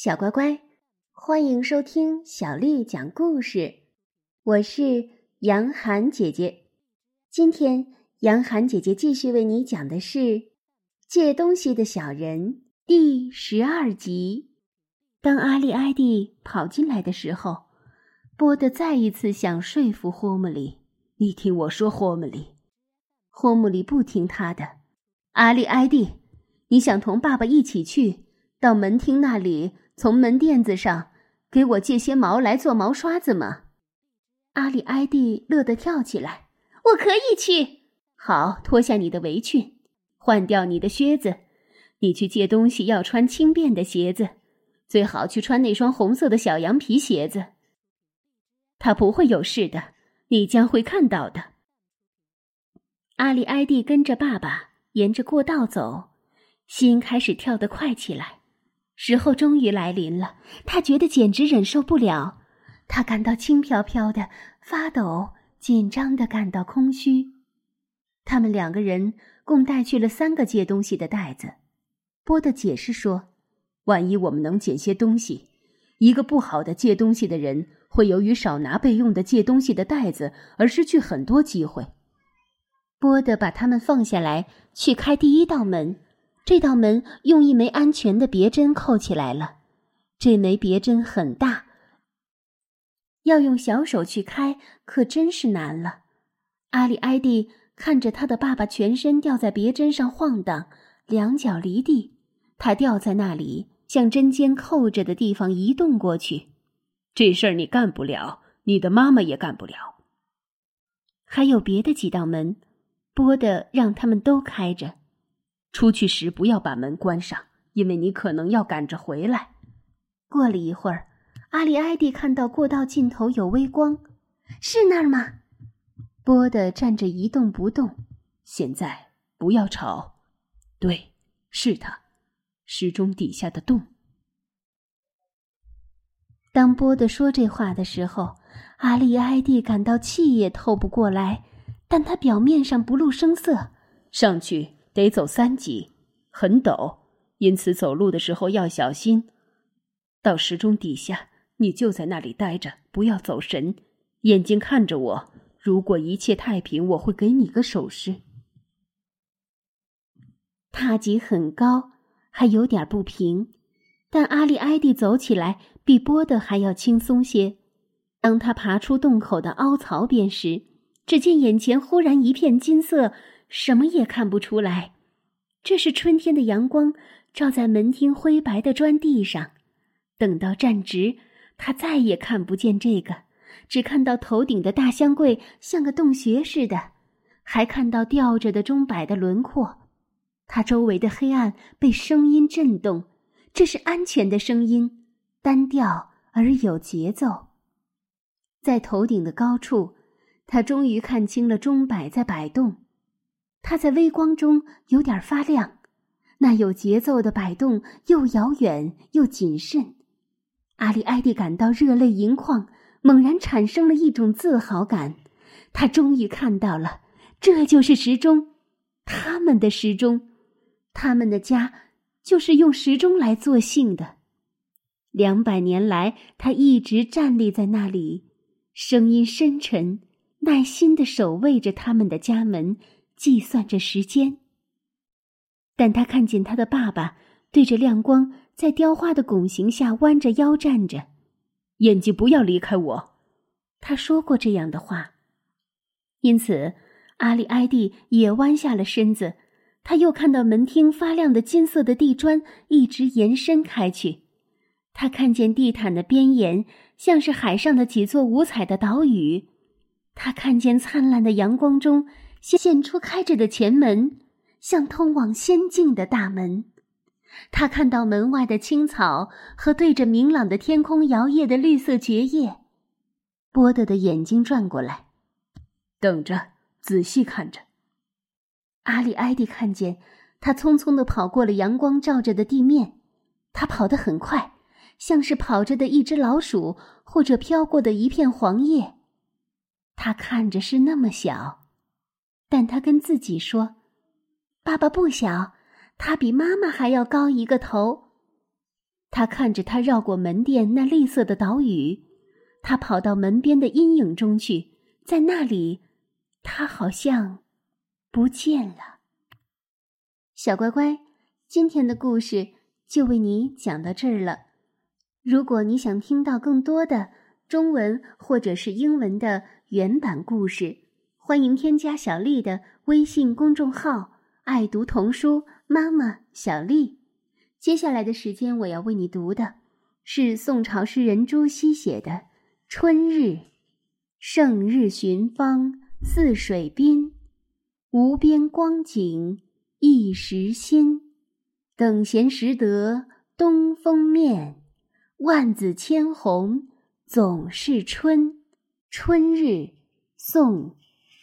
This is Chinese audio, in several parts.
小乖乖，欢迎收听小丽讲故事。我是杨涵姐姐。今天，杨涵姐姐继续为你讲的是《借东西的小人》第十二集。当阿丽埃蒂跑进来的时候，波德再一次想说服霍姆里：“你听我说，霍姆里。”霍姆里不听他的。阿丽埃蒂，你想同爸爸一起去到门厅那里？从门垫子上给我借些毛来做毛刷子吗？阿里埃蒂乐得跳起来。我可以去。好，脱下你的围裙，换掉你的靴子。你去借东西要穿轻便的鞋子，最好去穿那双红色的小羊皮鞋子。他不会有事的，你将会看到的。阿里埃蒂跟着爸爸沿着过道走，心开始跳得快起来。时候终于来临了，他觉得简直忍受不了，他感到轻飘飘的，发抖，紧张的，感到空虚。他们两个人共带去了三个借东西的袋子。波的解释说：“万一我们能捡些东西，一个不好的借东西的人会由于少拿备用的借东西的袋子而失去很多机会。”波的把他们放下来，去开第一道门。这道门用一枚安全的别针扣起来了，这枚别针很大，要用小手去开可真是难了。阿里埃蒂看着他的爸爸全身吊在别针上晃荡，两脚离地，他吊在那里，向针尖扣着的地方移动过去。这事儿你干不了，你的妈妈也干不了。还有别的几道门，波的让他们都开着。出去时不要把门关上，因为你可能要赶着回来。过了一会儿，阿里埃蒂看到过道尽头有微光，是那儿吗？波的站着一动不动。现在不要吵。对，是他，时钟底下的洞。当波的说这话的时候，阿里埃蒂感到气也透不过来，但他表面上不露声色。上去。得走三级，很陡，因此走路的时候要小心。到时钟底下，你就在那里待着，不要走神，眼睛看着我。如果一切太平，我会给你个手势。塔级很高，还有点不平，但阿里埃蒂走起来比波的还要轻松些。当他爬出洞口的凹槽边时，只见眼前忽然一片金色。什么也看不出来，这是春天的阳光照在门厅灰白的砖地上。等到站直，他再也看不见这个，只看到头顶的大箱柜像个洞穴似的，还看到吊着的钟摆的轮廓。他周围的黑暗被声音震动，这是安全的声音，单调而有节奏。在头顶的高处，他终于看清了钟摆在摆动。它在微光中有点发亮，那有节奏的摆动又遥远又谨慎。阿里埃蒂感到热泪盈眶，猛然产生了一种自豪感。他终于看到了，这就是时钟，他们的时钟，他们的家就是用时钟来作兴的。两百年来，他一直站立在那里，声音深沉，耐心的守卫着他们的家门。计算着时间，但他看见他的爸爸对着亮光，在雕花的拱形下弯着腰站着，眼睛不要离开我。他说过这样的话，因此阿里埃蒂也弯下了身子。他又看到门厅发亮的金色的地砖一直延伸开去，他看见地毯的边沿像是海上的几座五彩的岛屿，他看见灿烂的阳光中。现出开着的前门，像通往仙境的大门。他看到门外的青草和对着明朗的天空摇曳的绿色蕨叶。波德的眼睛转过来，等着，仔细看着。阿里埃蒂看见他匆匆的跑过了阳光照着的地面，他跑得很快，像是跑着的一只老鼠，或者飘过的一片黄叶。他看着是那么小。但他跟自己说：“爸爸不小，他比妈妈还要高一个头。”他看着他绕过门店那绿色的岛屿，他跑到门边的阴影中去，在那里，他好像不见了。小乖乖，今天的故事就为你讲到这儿了。如果你想听到更多的中文或者是英文的原版故事，欢迎添加小丽的微信公众号“爱读童书妈妈小丽”。接下来的时间，我要为你读的是宋朝诗人朱熹写的《春日》：胜日寻芳泗水滨，无边光景一时新。等闲识得东风面，万紫千红总是春。《春日》宋·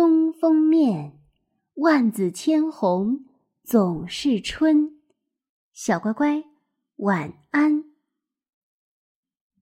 东风面，万紫千红总是春。小乖乖，晚安。